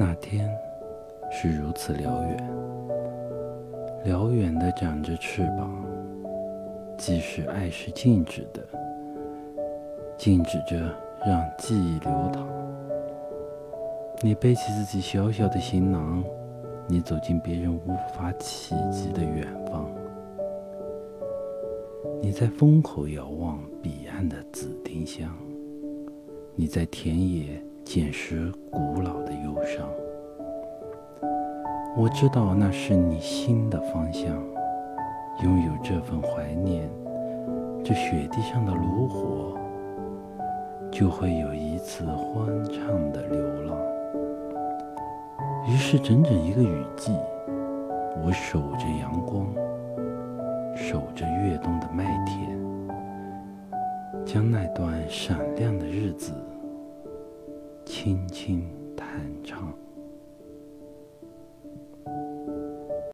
那天是如此辽远，辽远的长着翅膀，即使爱是静止的，静止着让记忆流淌。你背起自己小小的行囊，你走进别人无法企及的远方。你在风口遥望彼岸的紫丁香，你在田野。捡拾古老的忧伤，我知道那是你心的方向。拥有这份怀念，这雪地上的炉火，就会有一次欢畅的流浪。于是，整整一个雨季，我守着阳光，守着越冬的麦田，将那段闪亮的日子。轻轻弹唱。